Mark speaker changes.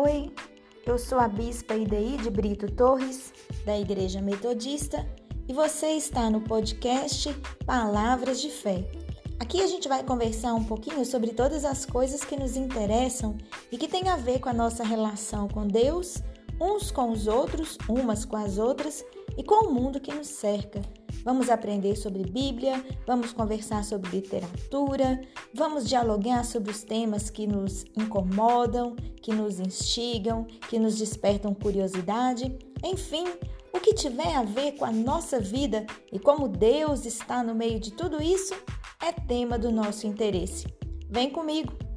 Speaker 1: Oi, eu sou a Bispa Ideí de Brito Torres, da Igreja Metodista, e você está no podcast Palavras de Fé. Aqui a gente vai conversar um pouquinho sobre todas as coisas que nos interessam e que têm a ver com a nossa relação com Deus, uns com os outros, umas com as outras e com o mundo que nos cerca. Vamos aprender sobre Bíblia, vamos conversar sobre literatura, vamos dialogar sobre os temas que nos incomodam, que nos instigam, que nos despertam curiosidade, enfim, o que tiver a ver com a nossa vida e como Deus está no meio de tudo isso é tema do nosso interesse. Vem comigo!